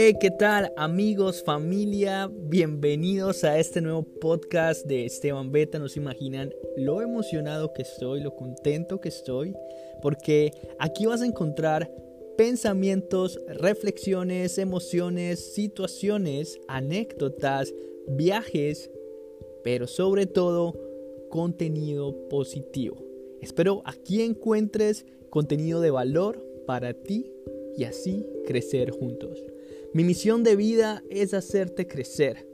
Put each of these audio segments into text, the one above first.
Hey, ¿qué tal amigos, familia? Bienvenidos a este nuevo podcast de Esteban Beta. No se imaginan lo emocionado que estoy, lo contento que estoy, porque aquí vas a encontrar pensamientos, reflexiones, emociones, situaciones, anécdotas, viajes, pero sobre todo contenido positivo. Espero aquí encuentres contenido de valor para ti y así crecer juntos. Mi misión de vida es hacerte crecer.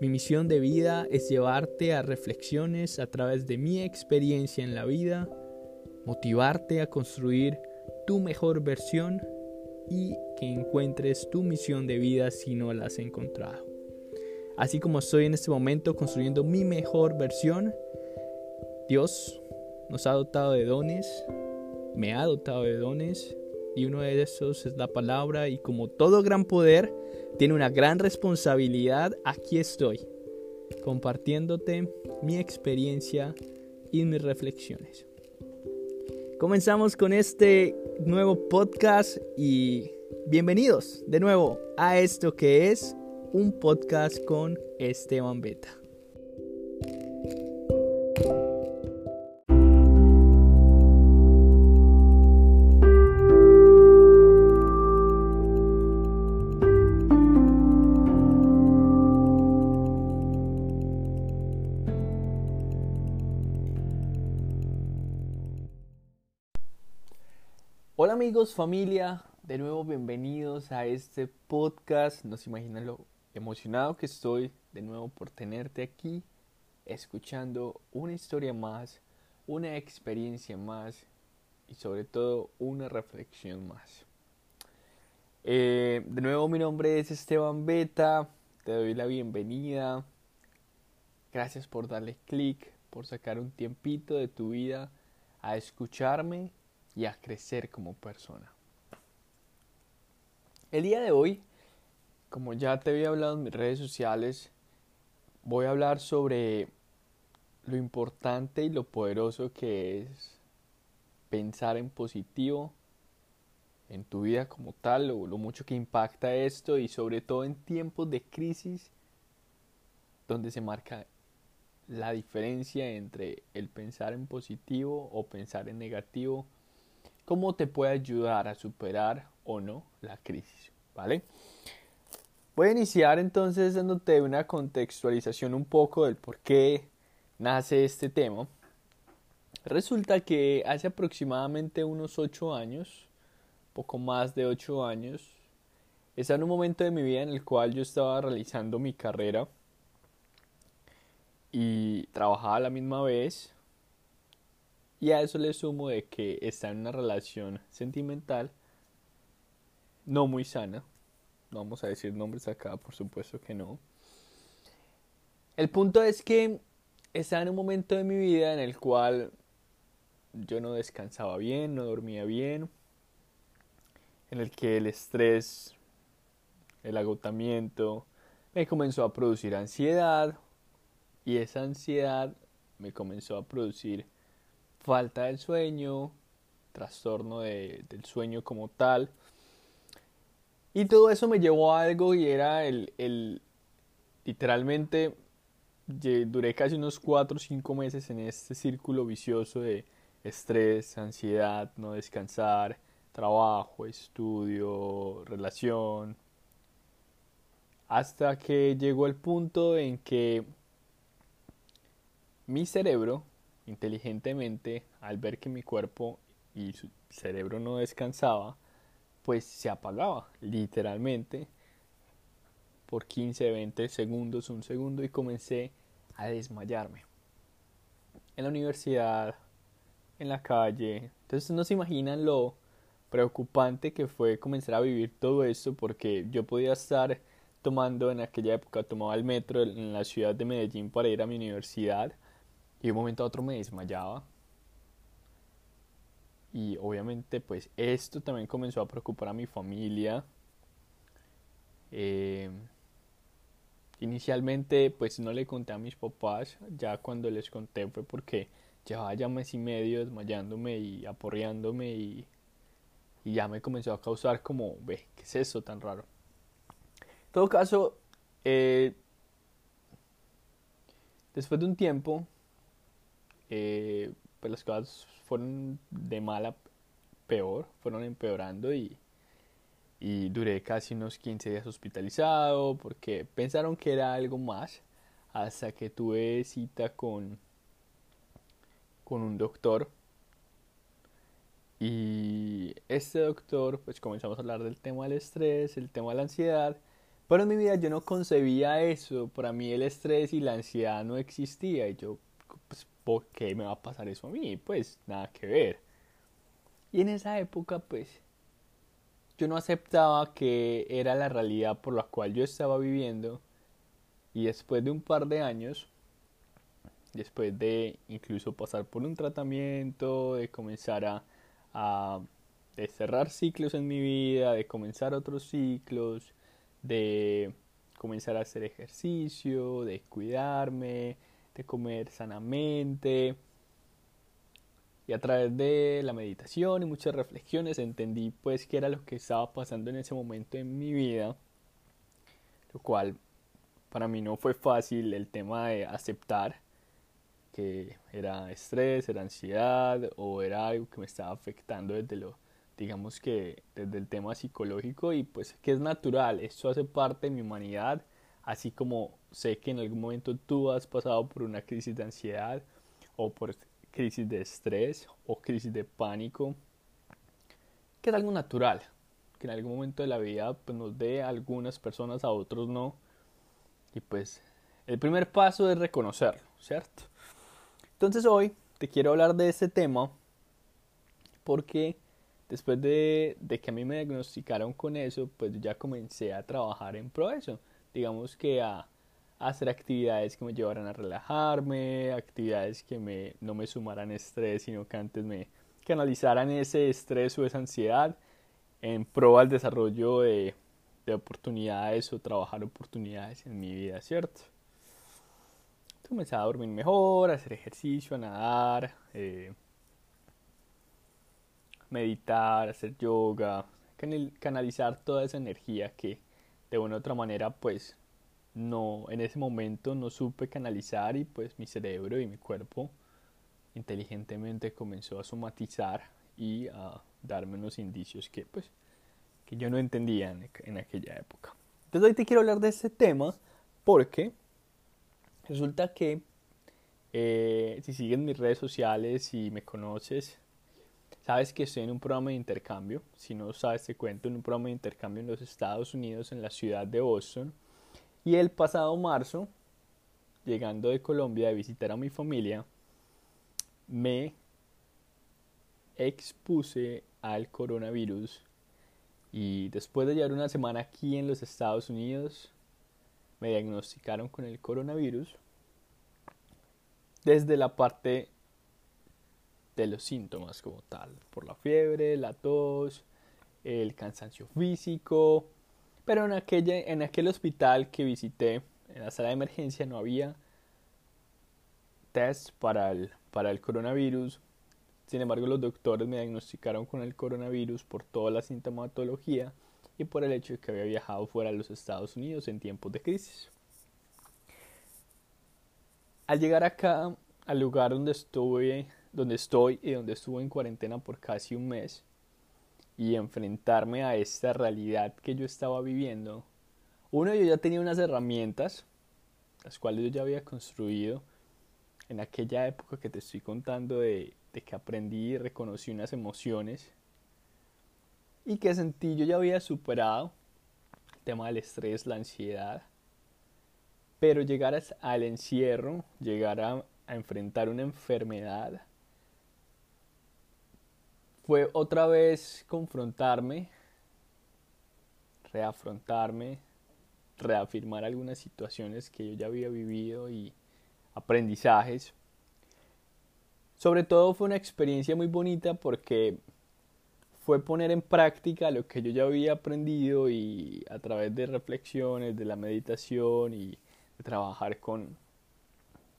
Mi misión de vida es llevarte a reflexiones a través de mi experiencia en la vida, motivarte a construir tu mejor versión y que encuentres tu misión de vida si no la has encontrado. Así como estoy en este momento construyendo mi mejor versión, Dios nos ha dotado de dones, me ha dotado de dones y uno de esos es la palabra y como todo gran poder tiene una gran responsabilidad, aquí estoy, compartiéndote mi experiencia y mis reflexiones. Comenzamos con este nuevo podcast y bienvenidos de nuevo a esto que es un podcast con Esteban Beta. Familia, de nuevo bienvenidos a este podcast. No se imaginan lo emocionado que estoy de nuevo por tenerte aquí, escuchando una historia más, una experiencia más y sobre todo una reflexión más. Eh, de nuevo mi nombre es Esteban Beta, te doy la bienvenida. Gracias por darle clic, por sacar un tiempito de tu vida a escucharme y a crecer como persona. El día de hoy, como ya te había hablado en mis redes sociales, voy a hablar sobre lo importante y lo poderoso que es pensar en positivo en tu vida como tal, o lo mucho que impacta esto y sobre todo en tiempos de crisis donde se marca la diferencia entre el pensar en positivo o pensar en negativo cómo te puede ayudar a superar o no la crisis, ¿vale? Voy a iniciar entonces dándote una contextualización un poco del por qué nace este tema. Resulta que hace aproximadamente unos ocho años, poco más de ocho años, estaba en un momento de mi vida en el cual yo estaba realizando mi carrera y trabajaba a la misma vez y a eso le sumo de que está en una relación sentimental no muy sana. No vamos a decir nombres acá, por supuesto que no. El punto es que estaba en un momento de mi vida en el cual yo no descansaba bien, no dormía bien, en el que el estrés, el agotamiento me comenzó a producir ansiedad y esa ansiedad me comenzó a producir falta del sueño, trastorno de, del sueño como tal. Y todo eso me llevó a algo y era el, el literalmente duré casi unos 4 o 5 meses en este círculo vicioso de estrés, ansiedad, no descansar, trabajo, estudio, relación. Hasta que llegó el punto en que mi cerebro inteligentemente al ver que mi cuerpo y su cerebro no descansaba, pues se apagaba literalmente por 15, 20 segundos, un segundo y comencé a desmayarme. En la universidad, en la calle. Entonces no se imaginan lo preocupante que fue comenzar a vivir todo esto porque yo podía estar tomando en aquella época tomaba el metro en la ciudad de Medellín para ir a mi universidad y de un momento a otro me desmayaba. Y obviamente pues esto también comenzó a preocupar a mi familia. Eh, inicialmente pues no le conté a mis papás, ya cuando les conté fue porque llevaba ya mes y medio desmayándome y aporreándome y, y ya me comenzó a causar como, ve, ¿qué es eso tan raro? todo caso, eh, después de un tiempo, eh, pues las cosas fueron de mala peor, fueron empeorando y, y duré casi unos 15 días hospitalizado porque pensaron que era algo más hasta que tuve cita con, con un doctor. Y este doctor pues comenzamos a hablar del tema del estrés, el tema de la ansiedad pero en mi vida yo no concebía eso, para mí el estrés y la ansiedad no existía y yo pues ¿por qué me va a pasar eso a mí? Pues nada que ver. Y en esa época pues yo no aceptaba que era la realidad por la cual yo estaba viviendo y después de un par de años, después de incluso pasar por un tratamiento, de comenzar a, cerrar ciclos en mi vida, de comenzar otros ciclos, de comenzar a hacer ejercicio, de cuidarme, de comer sanamente, y a través de la meditación y muchas reflexiones entendí pues qué era lo que estaba pasando en ese momento en mi vida, lo cual para mí no fue fácil el tema de aceptar que era estrés, era ansiedad o era algo que me estaba afectando desde lo, digamos que desde el tema psicológico y pues que es natural, esto hace parte de mi humanidad, así como sé que en algún momento tú has pasado por una crisis de ansiedad o por crisis de estrés o crisis de pánico, que es algo natural, que en algún momento de la vida pues, nos dé a algunas personas, a otros no. Y pues el primer paso es reconocerlo, ¿cierto? Entonces hoy te quiero hablar de este tema porque después de, de, que a mí me diagnosticaron con eso, pues ya comencé a trabajar en pro eso. Digamos que a hacer actividades que me llevaran a relajarme, actividades que me, no me sumaran estrés, sino que antes me canalizaran ese estrés o esa ansiedad en pro al desarrollo de, de oportunidades o trabajar oportunidades en mi vida, ¿cierto? Comencé a dormir mejor, a hacer ejercicio, a nadar, eh, meditar, hacer yoga, canalizar toda esa energía que de una u otra manera pues no, en ese momento no supe canalizar y pues mi cerebro y mi cuerpo inteligentemente comenzó a somatizar y a darme unos indicios que pues que yo no entendía en, aquella época. Entonces hoy te quiero hablar de este tema porque resulta que eh, si sigues mis redes sociales y me conoces, sabes que estoy en un programa de intercambio. Si no sabes, te cuento en un programa de intercambio en los Estados Unidos, en la ciudad de Boston y el pasado marzo, llegando de Colombia a visitar a mi familia, me expuse al coronavirus. Y después de llevar una semana aquí en los Estados Unidos, me diagnosticaron con el coronavirus desde la parte de los síntomas como tal, por la fiebre, la tos, el cansancio físico, pero en, aquella, en aquel hospital que visité, en la sala de emergencia, no había test para el, para el coronavirus. Sin embargo, los doctores me diagnosticaron con el coronavirus por toda la sintomatología y por el hecho de que había viajado fuera de los Estados Unidos en tiempos de crisis. Al llegar acá, al lugar donde estuve, donde estoy y donde estuve en cuarentena por casi un mes, y enfrentarme a esta realidad que yo estaba viviendo, uno, yo ya tenía unas herramientas, las cuales yo ya había construido en aquella época que te estoy contando de, de que aprendí y reconocí unas emociones y que sentí yo ya había superado el tema del estrés, la ansiedad, pero llegar al encierro, llegar a, a enfrentar una enfermedad, fue otra vez confrontarme, reafrontarme, reafirmar algunas situaciones que yo ya había vivido y aprendizajes. Sobre todo fue una experiencia muy bonita porque fue poner en práctica lo que yo ya había aprendido y a través de reflexiones, de la meditación y de trabajar con,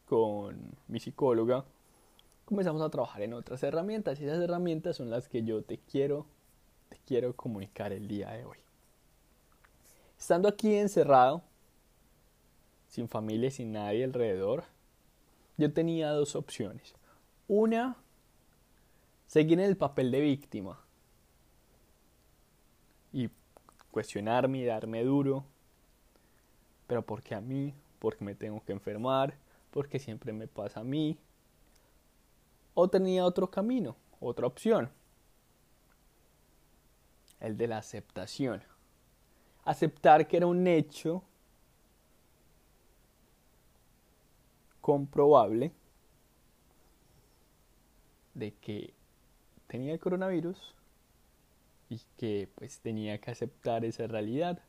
con mi psicóloga, comenzamos a trabajar en otras herramientas y esas herramientas son las que yo te quiero te quiero comunicar el día de hoy. Estando aquí encerrado, sin familia, sin nadie alrededor, yo tenía dos opciones. Una, seguir en el papel de víctima y cuestionarme y darme duro, pero porque a mí, porque me tengo que enfermar, porque siempre me pasa a mí. O tenía otro camino, otra opción, el de la aceptación. Aceptar que era un hecho comprobable de que tenía el coronavirus y que pues tenía que aceptar esa realidad.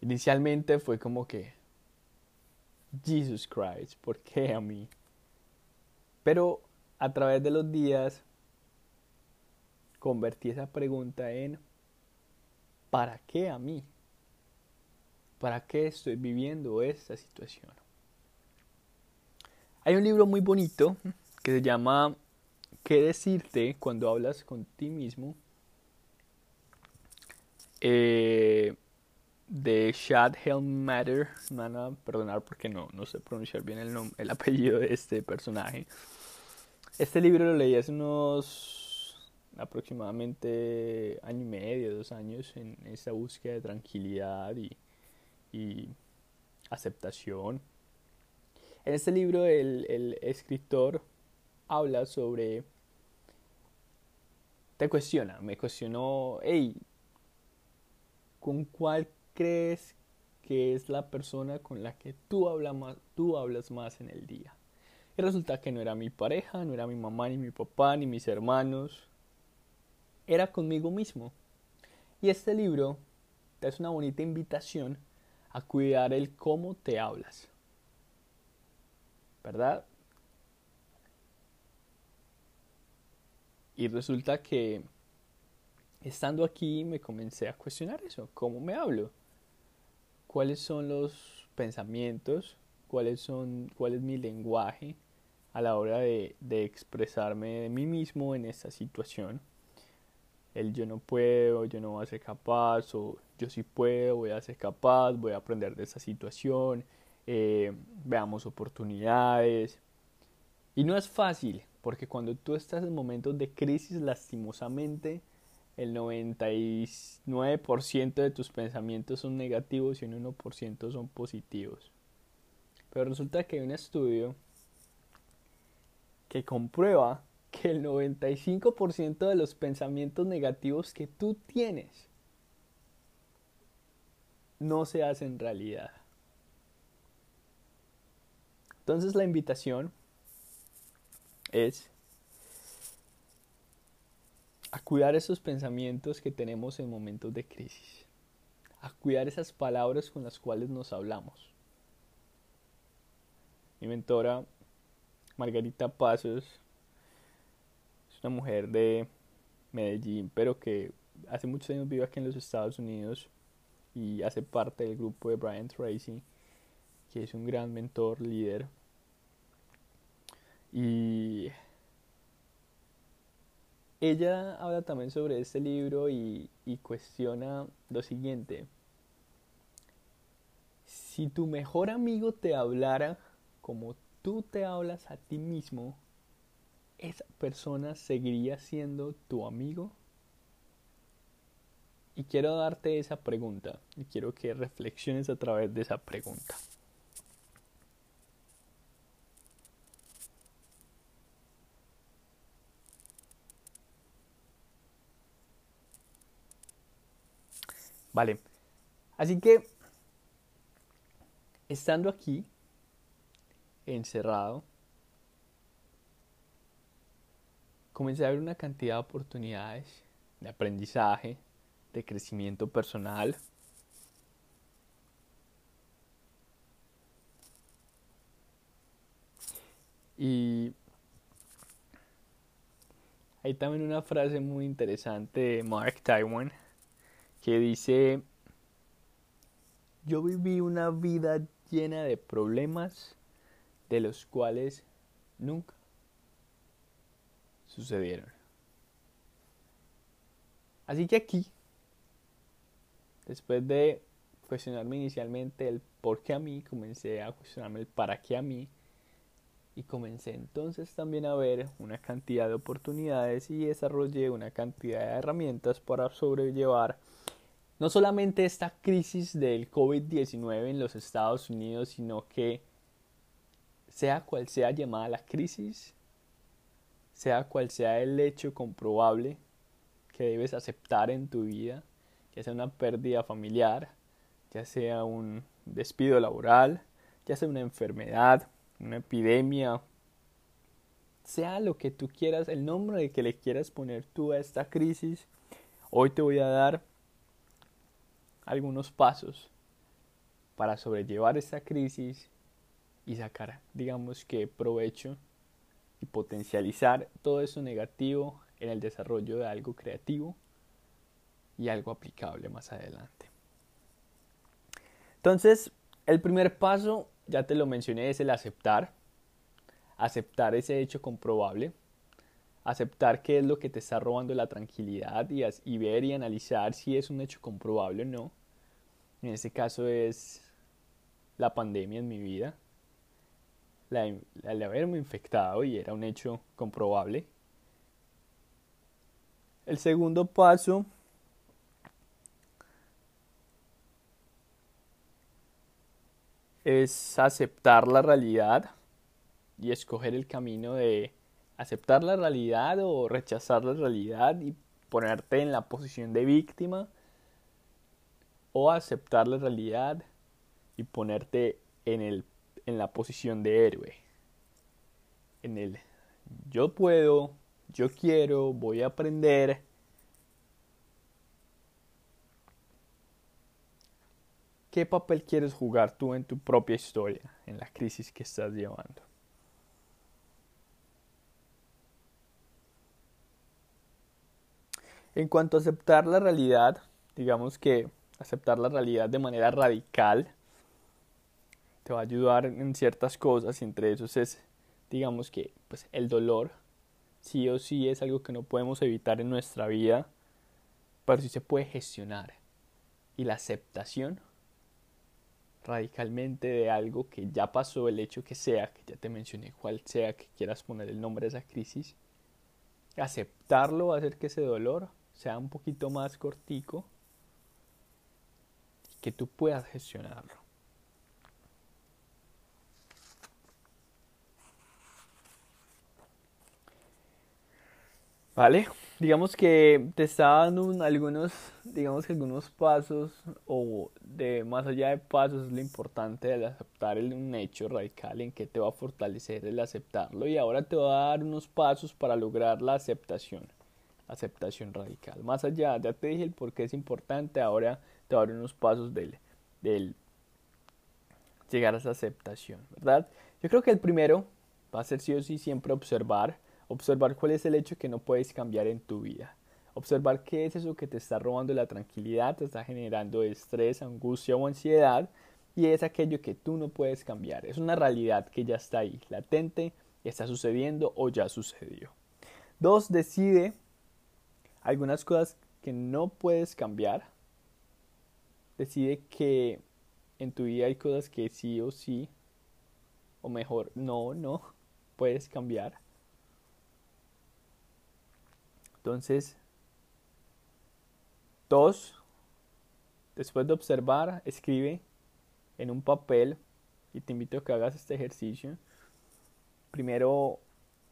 Inicialmente fue como que, Jesus Christ, ¿por qué a mí? Pero a través de los días convertí esa pregunta en, ¿para qué a mí? ¿Para qué estoy viviendo esta situación? Hay un libro muy bonito que se llama ¿Qué decirte cuando hablas con ti mismo? Eh, de Shad Helmatter. Me van a perdonar porque no, no sé pronunciar bien el, nombre, el apellido de este personaje. Este libro lo leí hace unos aproximadamente año y medio, dos años, en esta búsqueda de tranquilidad y, y aceptación. En este libro el, el escritor habla sobre... Te cuestiona, me cuestionó, hey, ¿con cuál crees que es la persona con la que tú, hablas más, tú hablas más en el día. Y resulta que no era mi pareja, no era mi mamá, ni mi papá, ni mis hermanos. Era conmigo mismo. Y este libro es una bonita invitación a cuidar el cómo te hablas. ¿Verdad? Y resulta que estando aquí me comencé a cuestionar eso, cómo me hablo cuáles son los pensamientos, cuáles son, cuál es mi lenguaje a la hora de, de expresarme de mí mismo en esta situación. El yo no puedo, yo no voy a ser capaz, o yo sí puedo, voy a ser capaz, voy a aprender de esta situación, eh, veamos oportunidades. Y no es fácil, porque cuando tú estás en momentos de crisis, lastimosamente, el 99% de tus pensamientos son negativos y un 1% son positivos. Pero resulta que hay un estudio que comprueba que el 95% de los pensamientos negativos que tú tienes no se hacen realidad. Entonces la invitación es a cuidar esos pensamientos que tenemos en momentos de crisis, a cuidar esas palabras con las cuales nos hablamos. Mi mentora, Margarita Pasos, es una mujer de Medellín, pero que hace muchos años vive aquí en los Estados Unidos y hace parte del grupo de Brian Tracy, que es un gran mentor, líder. Y ella habla también sobre este libro y, cuestiona lo siguiente. Si tu mejor amigo te hablara como tú te hablas a ti mismo, ¿esa persona seguiría siendo tu amigo? Y quiero darte esa pregunta y quiero que reflexiones a través de esa pregunta. Vale. Así que, estando aquí, encerrado, comencé a ver una cantidad de oportunidades de aprendizaje, de crecimiento personal. Y hay también una frase muy interesante de Mark Taiwan que dice, yo viví una vida llena de problemas de los cuales nunca sucedieron. Así que aquí, Después de cuestionarme inicialmente el por qué a mí, comencé a cuestionarme el para qué a mí y comencé entonces también a ver una cantidad de oportunidades y desarrollé una cantidad de herramientas para sobrellevar no solamente esta crisis del COVID-19 en los Estados Unidos, sino que sea cual sea llamada la crisis, sea cual sea el hecho comprobable que debes aceptar en tu vida, ya sea una pérdida familiar, ya sea un despido laboral, ya sea una enfermedad, una epidemia, sea lo que tú quieras, el nombre que le quieras poner tú a esta crisis, hoy te voy a dar algunos pasos para sobrellevar esta crisis y sacar, digamos que provecho y potencializar todo eso negativo en el desarrollo de algo creativo y algo aplicable más adelante. Entonces, el primer paso ya te lo mencioné, es el aceptar. Aceptar ese hecho comprobable. Aceptar qué es lo que te está robando la tranquilidad y, ver y analizar si es un hecho comprobable o no. En este caso es la pandemia en mi vida. La, haberme infectado y era un hecho comprobable. El segundo paso es aceptar la realidad y escoger el camino de aceptar la realidad o rechazar la realidad y ponerte en la posición de víctima o aceptar la realidad y ponerte en, el, en la posición de héroe. En el yo puedo, yo quiero, voy a aprender ¿Qué papel quieres jugar tú en tu propia historia, en la crisis que estás llevando? En cuanto a aceptar la realidad, digamos que aceptar la realidad de manera radical te va a ayudar en ciertas cosas y entre esos es, digamos que, pues el dolor sí o sí es algo que no podemos evitar en nuestra vida, pero sí se puede gestionar. Y la aceptación radicalmente de algo que ya pasó, el hecho que sea, que ya te mencioné cuál sea que quieras poner el nombre de esa crisis, aceptarlo, hacer que ese dolor sea un poquito más cortico que tú puedas gestionarlo. ¿Vale? digamos que te está dando algunos, digamos que algunos pasos o de más allá de pasos lo importante de aceptar el, un hecho radical en que te va a fortalecer el aceptarlo y ahora te va a dar unos pasos para lograr la aceptación, aceptación radical. Más allá, ya te dije el por qué es importante, ahora te va a dar unos pasos del, del llegar a esa aceptación, ¿verdad? Yo creo que el primero va a ser sí o sí siempre observar Observar cuál es el hecho que no puedes cambiar en tu vida. Observar qué es eso que te está robando la tranquilidad, te está generando estrés, angustia o ansiedad y es aquello que tú no puedes cambiar. Es una realidad que ya está ahí, latente, está sucediendo o ya sucedió. Dos, decide algunas cosas que no puedes cambiar. Decide que en tu vida hay cosas que sí o sí, o mejor, no, no, puedes cambiar. Entonces, dos, después de observar, escribe en un papel y te invito a que hagas este ejercicio. Primero,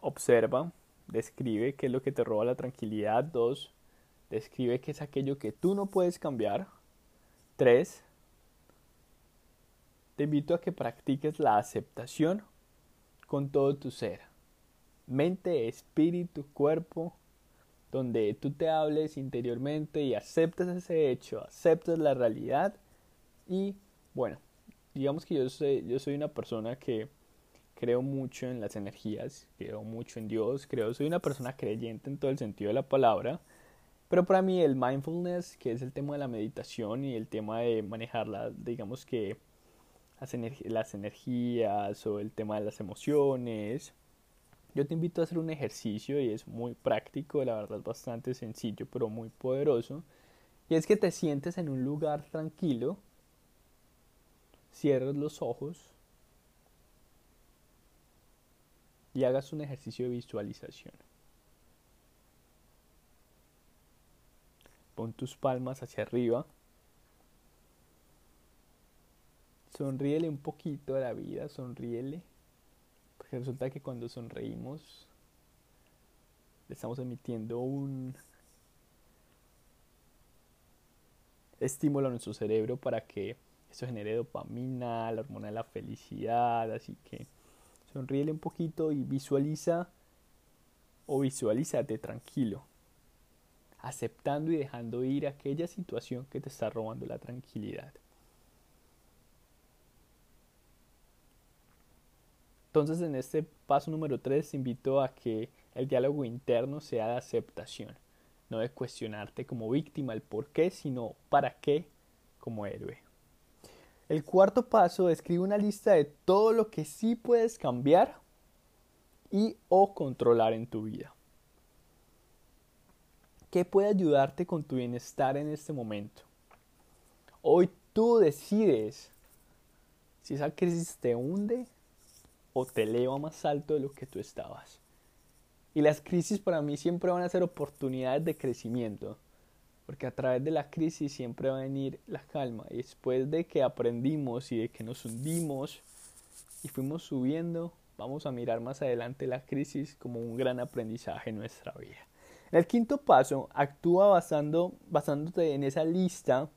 observa, describe qué es lo que te roba la tranquilidad. Dos, describe qué es aquello que tú no puedes cambiar. Tres, te invito a que practiques la aceptación con todo tu ser. Mente, espíritu, cuerpo donde tú te hables interiormente y aceptes ese hecho, aceptes la realidad y bueno, digamos que yo soy, yo soy una persona que creo mucho en las energías, creo mucho en Dios, creo, soy una persona creyente en todo el sentido de la palabra, pero para mí el mindfulness, que es el tema de la meditación y el tema de manejar digamos que las, las energías o el tema de las emociones, yo te invito a hacer un ejercicio y es muy práctico, la verdad es bastante sencillo pero muy poderoso. Y es que te sientes en un lugar tranquilo, cierres los ojos y hagas un ejercicio de visualización. Pon tus palmas hacia arriba. Sonríele un poquito a la vida, sonríele. Porque resulta que cuando sonreímos le estamos emitiendo un estímulo a nuestro cerebro para que eso genere dopamina, la hormona de la felicidad, así que sonríele un poquito y visualiza o visualízate tranquilo, aceptando y dejando ir aquella situación que te está robando la tranquilidad. Entonces en este paso número 3 te invito a que el diálogo interno sea de aceptación, no de cuestionarte como víctima el por qué, sino para qué como héroe. El cuarto paso escribe una lista de todo lo que sí puedes cambiar y o controlar en tu vida. ¿Qué puede ayudarte con tu bienestar en este momento? Hoy tú decides si esa crisis te hunde o te eleva más alto de lo que tú estabas. Y las crisis para mí siempre van a ser oportunidades de crecimiento porque a través de la crisis siempre va a venir la calma. Y después de que aprendimos y de que nos hundimos y fuimos subiendo, vamos a mirar más adelante la crisis como un gran aprendizaje en nuestra vida. El quinto paso, actúa basando, basándote en esa lista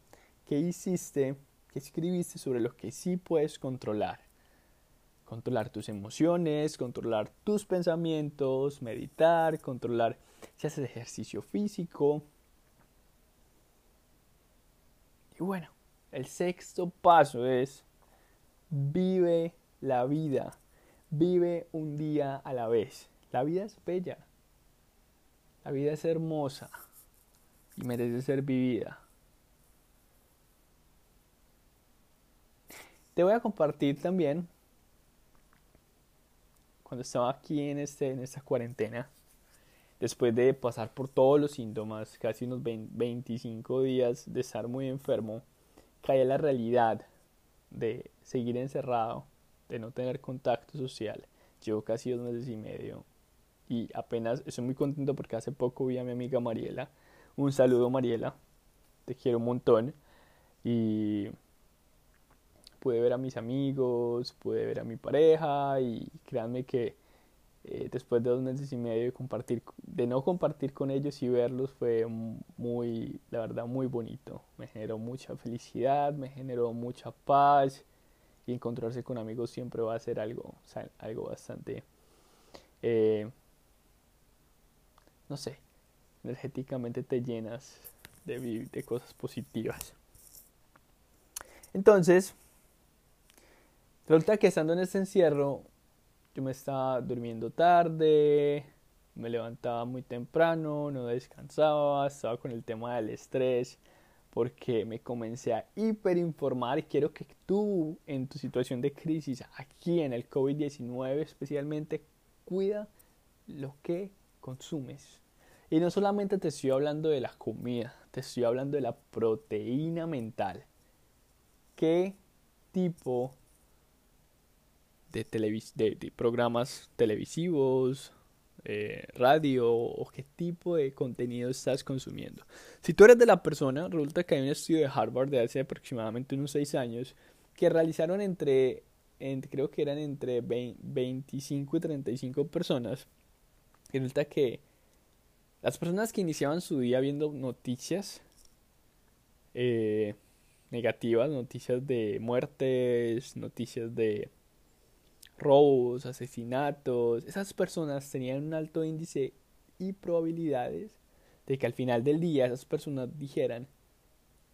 que hiciste, que escribiste sobre lo que sí puedes controlar. Controlar tus emociones, controlar tus pensamientos, meditar, controlar si haces ejercicio físico, Y bueno, el sexto paso es vive la vida, vive un día a la vez. La vida es bella, la vida es hermosa y merece ser vivida. Te voy a compartir también, cuando estaba aquí en, este, en esta cuarentena, después de pasar por todos los síntomas, casi unos 25 días de estar muy enfermo, cae la realidad de seguir encerrado, de no tener contacto social. Llevo casi dos meses y medio y apenas estoy muy contento porque hace poco vi a mi amiga Mariela. Un saludo Mariela, te quiero un montón y pude ver a mis amigos, pude ver a mi pareja y créanme que eh, después de dos meses y medio de compartir, de no compartir con ellos y verlos fue muy, la verdad, muy bonito. Me generó mucha felicidad, me generó mucha paz y encontrarse con amigos siempre va a ser algo, algo bastante, eh, no sé, energéticamente te llenas de, cosas positivas. Entonces, resulta que estando en este encierro, yo me estaba durmiendo tarde, me levantaba muy temprano, no descansaba, estaba con el tema del estrés, porque me comencé a hiperinformar y quiero que tú en tu situación de crisis, aquí en el COVID-19 especialmente, cuida lo que consumes. Y no solamente te estoy hablando de la comida, te estoy hablando de la proteína mental. ¿Qué tipo de, de, programas televisivos, eh, radio o qué tipo de contenido estás consumiendo. Si tú eres de la persona, resulta que hay un estudio de Harvard de hace aproximadamente unos 6 años que realizaron entre, creo que eran entre 25 y 35 personas. Resulta que las personas que iniciaban su día viendo noticias eh, negativas, noticias de muertes, noticias de robos, asesinatos, esas personas tenían un alto índice y probabilidades de que al final del día esas personas dijeran,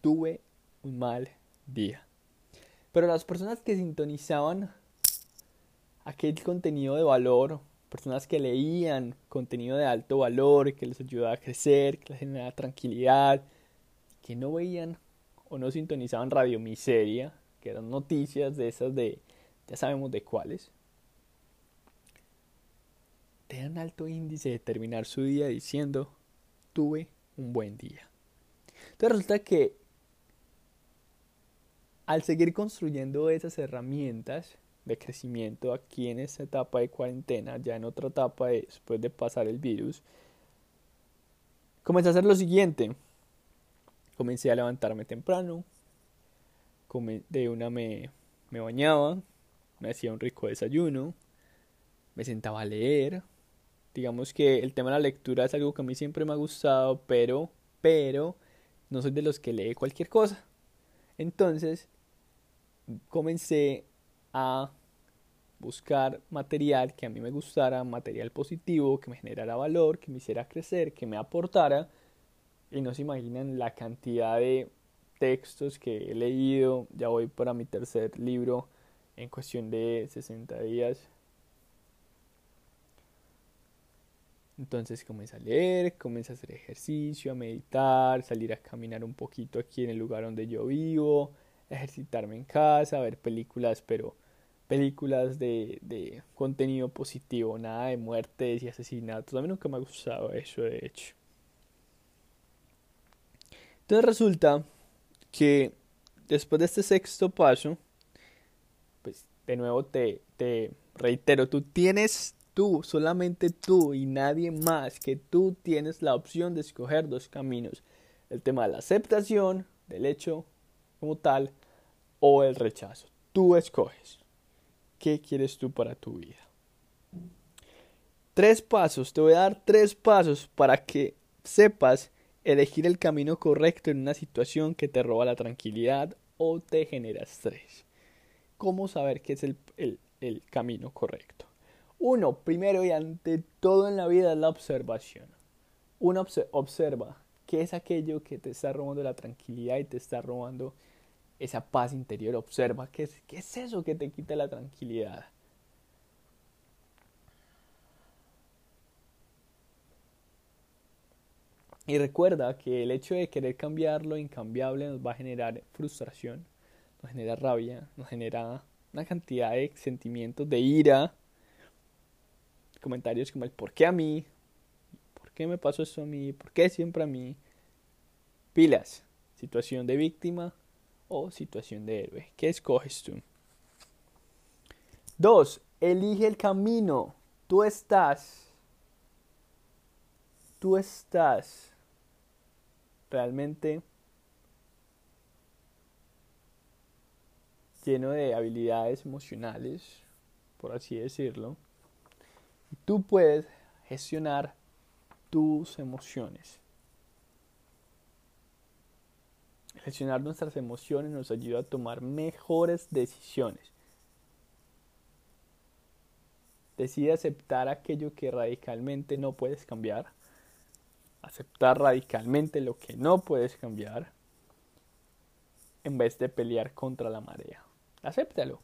tuve un mal día. Pero las personas que sintonizaban aquel contenido de valor, personas que leían contenido de alto valor, que les ayudaba a crecer, que les generaba tranquilidad, que no veían o no sintonizaban radio miseria, que eran noticias de esas de, ya sabemos de cuáles, dan alto índice de terminar su día diciendo tuve un buen día. Entonces resulta que al seguir construyendo esas herramientas de crecimiento aquí en esta etapa de cuarentena, ya en otra etapa después de pasar el virus, comencé a hacer lo siguiente. Comencé a levantarme temprano, de una me, me bañaba, me hacía un rico desayuno, me sentaba a leer. Digamos que el tema de la lectura es algo que a mí siempre me ha gustado, pero, pero, no soy de los que lee cualquier cosa. Entonces, comencé a buscar material que a mí me gustara, material positivo, que me generara valor, que me hiciera crecer, que me aportara. Y no se imaginan la cantidad de textos que he leído. Ya voy para mi tercer libro en cuestión de 60 días. Entonces comencé a leer, comencé a hacer ejercicio, a meditar, salir a caminar un poquito aquí en el lugar donde yo vivo, ejercitarme en casa, ver películas, pero películas de, de contenido positivo, nada de muertes y asesinatos. A mí nunca me ha gustado eso, de hecho. Entonces resulta que después de este sexto paso, pues de nuevo te, te reitero, tú tienes tú, solamente tú y nadie más que tú tienes la opción de escoger dos caminos. El tema de la aceptación del hecho como tal o el rechazo. Tú escoges. ¿Qué quieres tú para tu vida? Tres pasos, te voy a dar tres pasos para que sepas elegir el camino correcto en una situación que te roba la tranquilidad o te genera estrés. ¿Cómo saber qué es el, el camino correcto? Uno, primero y ante todo en la vida es la observación. Uno observa qué es aquello que te está robando la tranquilidad y te está robando esa paz interior. Observa qué es, qué es eso que te quita la tranquilidad. Y recuerda que el hecho de querer cambiar lo incambiable nos va a generar frustración, nos genera rabia, nos genera una cantidad de sentimientos de ira, comentarios como el ¿por qué a mí? ¿Por qué me pasó esto a mí? ¿Por qué siempre a mí? Pilas, situación de víctima o situación de héroe. ¿Qué escoges tú? Dos, elige el camino. Tú estás, tú estás realmente lleno de habilidades emocionales, por así decirlo. Tú puedes gestionar tus emociones. Gestionar nuestras emociones nos ayuda a tomar mejores decisiones. Decide aceptar aquello que radicalmente no puedes cambiar aceptar radicalmente lo que no puedes cambiar en vez de pelear contra la marea. Acéptalo.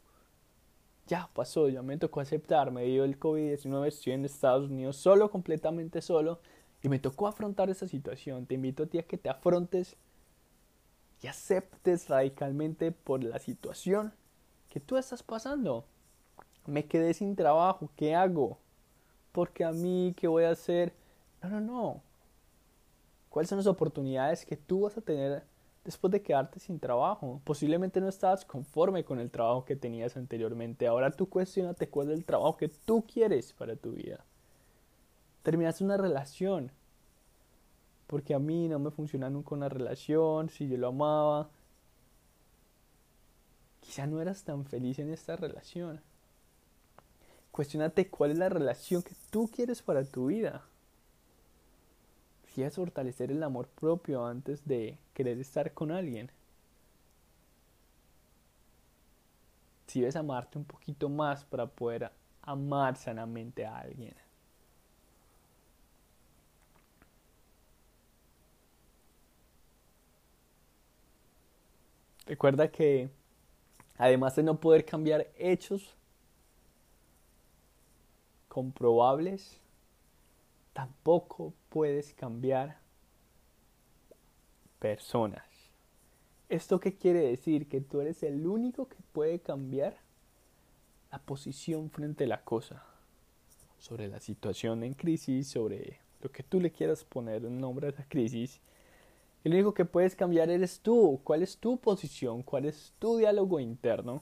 Ya pasó, ya me tocó aceptar, me dio el COVID-19, estoy en Estados Unidos solo, completamente solo, y me tocó afrontar esa situación. Te invito a ti a que te afrontes y aceptes radicalmente por la situación que tú estás pasando. Me quedé sin trabajo, ¿qué hago? Porque a mí, ¿qué voy a hacer? No, no, no. ¿Cuáles son las oportunidades que tú vas a tener después de quedarte sin trabajo? Posiblemente no estabas conforme con el trabajo que tenías anteriormente. Ahora tú cuestionate cuál es el trabajo que tú quieres para tu vida. Terminaste una relación. Porque a mí no me funciona nunca una relación, si yo lo amaba. Quizá no eras tan feliz en esta relación. Cuestionate cuál es la relación que tú quieres para tu vida si es fortalecer el amor propio antes de querer estar con alguien. Si ves amarte un poquito más para poder amar sanamente a alguien. Recuerda que además de no poder cambiar hechos comprobables, tampoco puedes cambiar personas. ¿Esto qué quiere decir? Que tú eres el único que puede cambiar la posición frente a la cosa, sobre la situación en crisis, sobre lo que tú le quieras poner un nombre a esa crisis. El único que puedes cambiar eres tú. ¿Cuál es tu posición? ¿Cuál es tu diálogo interno?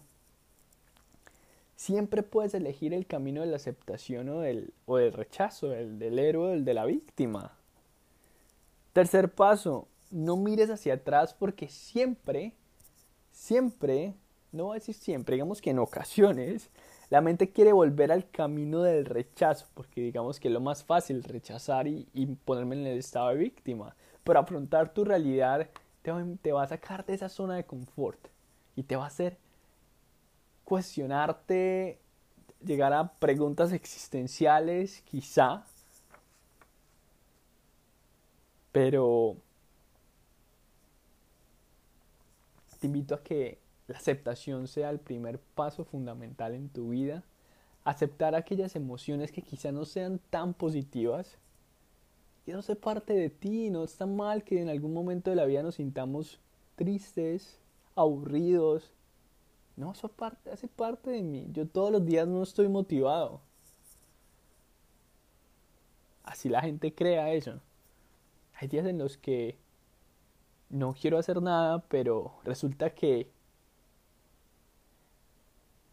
Siempre puedes elegir el camino de la aceptación o del, o del rechazo, el del héroe o el de la víctima. Tercer paso, no mires hacia atrás porque siempre, siempre, no voy a decir siempre, digamos que en ocasiones, la mente quiere volver al camino del rechazo, porque digamos que es lo más fácil rechazar y, ponerme en el estado de víctima. Pero afrontar tu realidad te va, te va a sacar de esa zona de confort y te va a hacer cuestionarte, llegar a preguntas existenciales, quizá, pero te invito a que la aceptación sea el primer paso fundamental en tu vida. Aceptar aquellas emociones que quizá no sean tan positivas. Y eso hace parte de ti. No está mal que en algún momento de la vida nos sintamos tristes, aburridos. No, eso parte, hace parte de mí. Yo todos los días no estoy motivado. Así la gente crea eso. Hay días en los que no quiero hacer nada, pero resulta que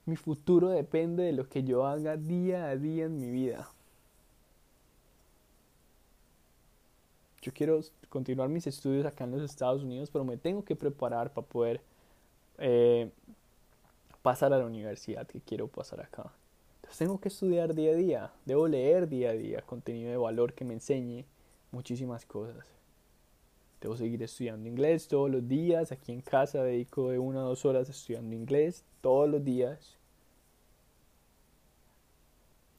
mi futuro depende de lo que yo haga día a día en mi vida. Yo quiero continuar mis estudios acá en los Estados Unidos, pero me tengo que preparar para poder eh, pasar a la universidad que quiero pasar acá. Entonces tengo que estudiar día a día, debo leer día a día contenido de valor que me enseñe muchísimas cosas. Debo seguir estudiando inglés todos los días. Aquí en casa dedico de una a dos horas estudiando inglés todos los días.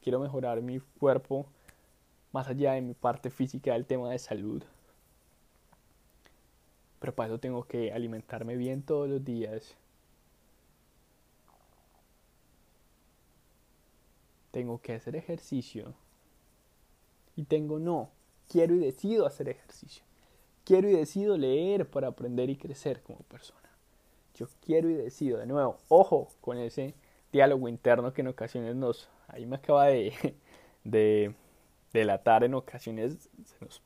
Quiero mejorar mi cuerpo más allá de mi parte física del tema de salud. Pero para eso tengo que alimentarme bien todos los días. Tengo que hacer ejercicio. Y tengo no. Quiero y decido hacer ejercicio. Quiero y decido leer para aprender y crecer como persona. Yo quiero y decido, de nuevo, ojo con ese diálogo interno que en ocasiones nos, ahí me acaba de, de delatar, en ocasiones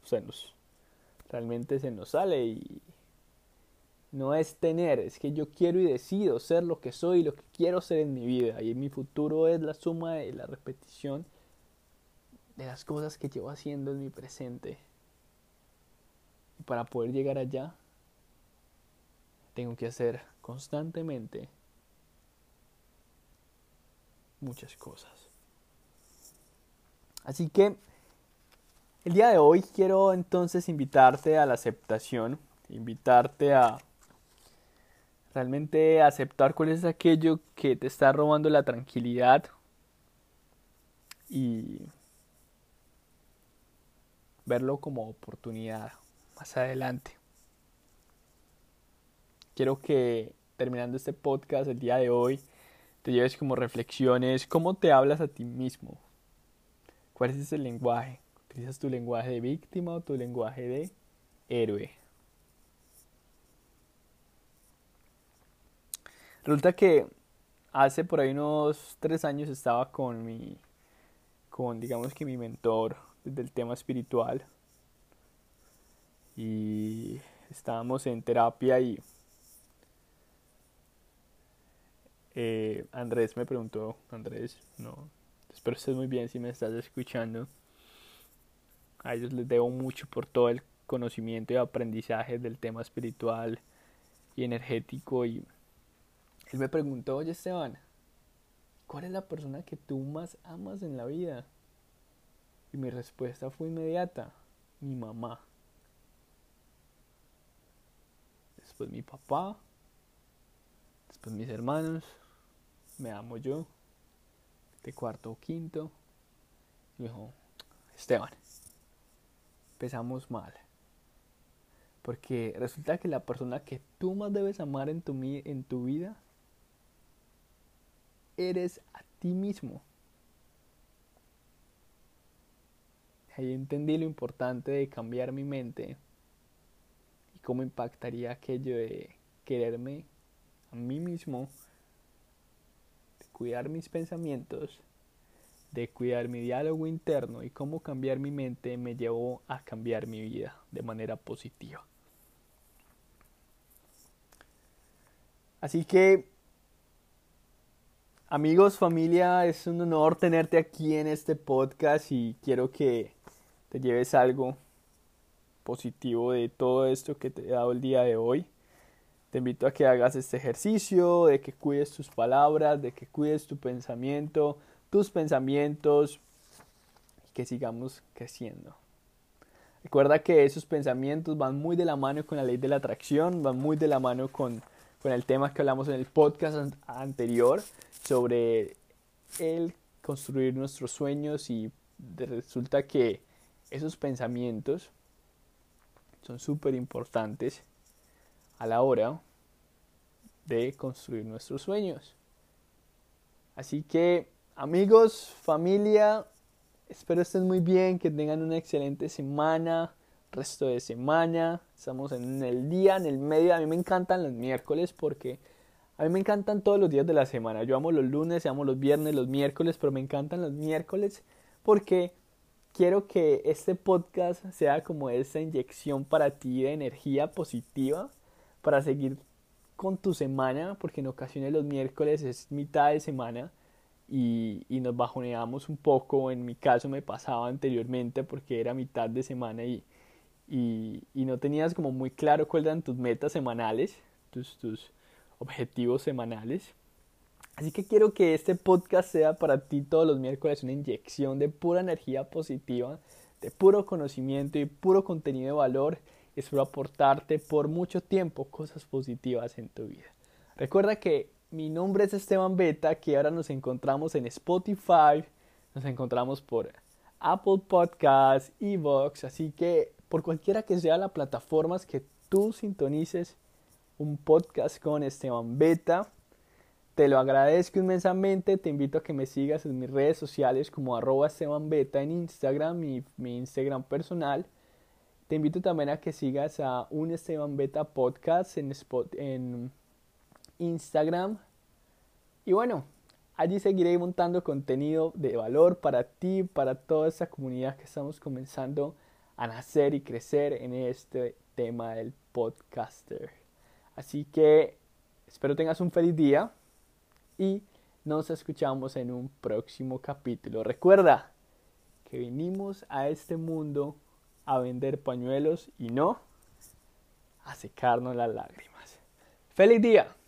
se nos, realmente se nos sale y no es tener, es que yo quiero y decido ser lo que soy y lo que quiero ser en mi vida y mi futuro es la suma de la repetición de las cosas que llevo haciendo en mi presente para poder llegar allá, tengo que hacer constantemente muchas cosas. Así que el día de hoy quiero entonces invitarte a la aceptación, invitarte a realmente aceptar cuál es aquello que te está robando la tranquilidad y verlo como oportunidad más adelante. Quiero que terminando este podcast el día de hoy te lleves como reflexiones, cómo te hablas a ti mismo, cuál es ese lenguaje, utilizas tu lenguaje de víctima o tu lenguaje de héroe. Resulta que hace por ahí unos tres años estaba con mi, con digamos que mi mentor del tema espiritual y estábamos en terapia y eh, Andrés me preguntó, Andrés, no, espero estés muy bien si me estás escuchando. A ellos les debo mucho por todo el conocimiento y aprendizaje del tema espiritual y energético y él me preguntó, oye Esteban, ¿cuál es la persona que tú más amas en la vida? Y mi respuesta fue inmediata, mi mamá. después mi papá, después mis hermanos, me amo yo, de cuarto o quinto. Y dijo, Esteban, empezamos mal. Porque resulta que la persona que tú más debes amar en tu, en tu vida eres a ti mismo. Ahí entendí lo importante de cambiar mi mente cómo impactaría aquello de quererme a mí mismo, de cuidar mis pensamientos, de cuidar mi diálogo interno y cómo cambiar mi mente me llevó a cambiar mi vida de manera positiva. Así que, amigos, familia, es un honor tenerte aquí en este podcast y quiero que te lleves algo positivo de todo esto que te he dado el día de hoy. Te invito a que hagas este ejercicio, de que cuides tus palabras, de que cuides tu pensamiento, tus pensamientos y que sigamos creciendo. Recuerda que esos pensamientos van muy de la mano con la ley de la atracción, van muy de la mano con, con el tema que hablamos en el podcast anterior sobre el construir nuestros sueños y resulta que esos pensamientos son súper importantes a la hora de construir nuestros sueños. Así que amigos, familia, espero estén muy bien, que tengan una excelente semana, resto de semana. Estamos en el día, en el medio. A mí me encantan los miércoles porque a mí me encantan todos los días de la semana. Yo amo los lunes, amo los viernes, los miércoles, pero me encantan los miércoles porque quiero que este podcast sea como esa inyección para ti de energía positiva para seguir con tu semana, porque en ocasiones los miércoles es mitad de semana y, nos bajoneamos un poco. En mi caso me pasaba anteriormente porque era mitad de semana y, y, y no tenías como muy claro cuáles eran tus metas semanales, tus, tus objetivos semanales. Así que quiero que este podcast sea para ti todos los miércoles una inyección de pura energía positiva, de puro conocimiento y puro contenido de valor. Espero aportarte por mucho tiempo cosas positivas en tu vida. Recuerda que mi nombre es Esteban Beta, que ahora nos encontramos en Spotify, nos encontramos por Apple Podcasts, Evox, así que por cualquiera que sea la plataforma que tú sintonices un podcast con Esteban Beta. Te lo agradezco inmensamente. Te invito a que me sigas en mis redes sociales como arroba Esteban Beta en Instagram y mi Instagram personal. Te invito también a que sigas a un Esteban Beta podcast en, en Instagram. Y bueno, allí seguiré montando contenido de valor para ti, para toda esa comunidad que estamos comenzando a nacer y crecer en este tema del podcaster. Así que espero tengas un feliz día y nos escuchamos en un próximo capítulo. Recuerda que vinimos a este mundo a vender pañuelos y no a secarnos las lágrimas. ¡Feliz día!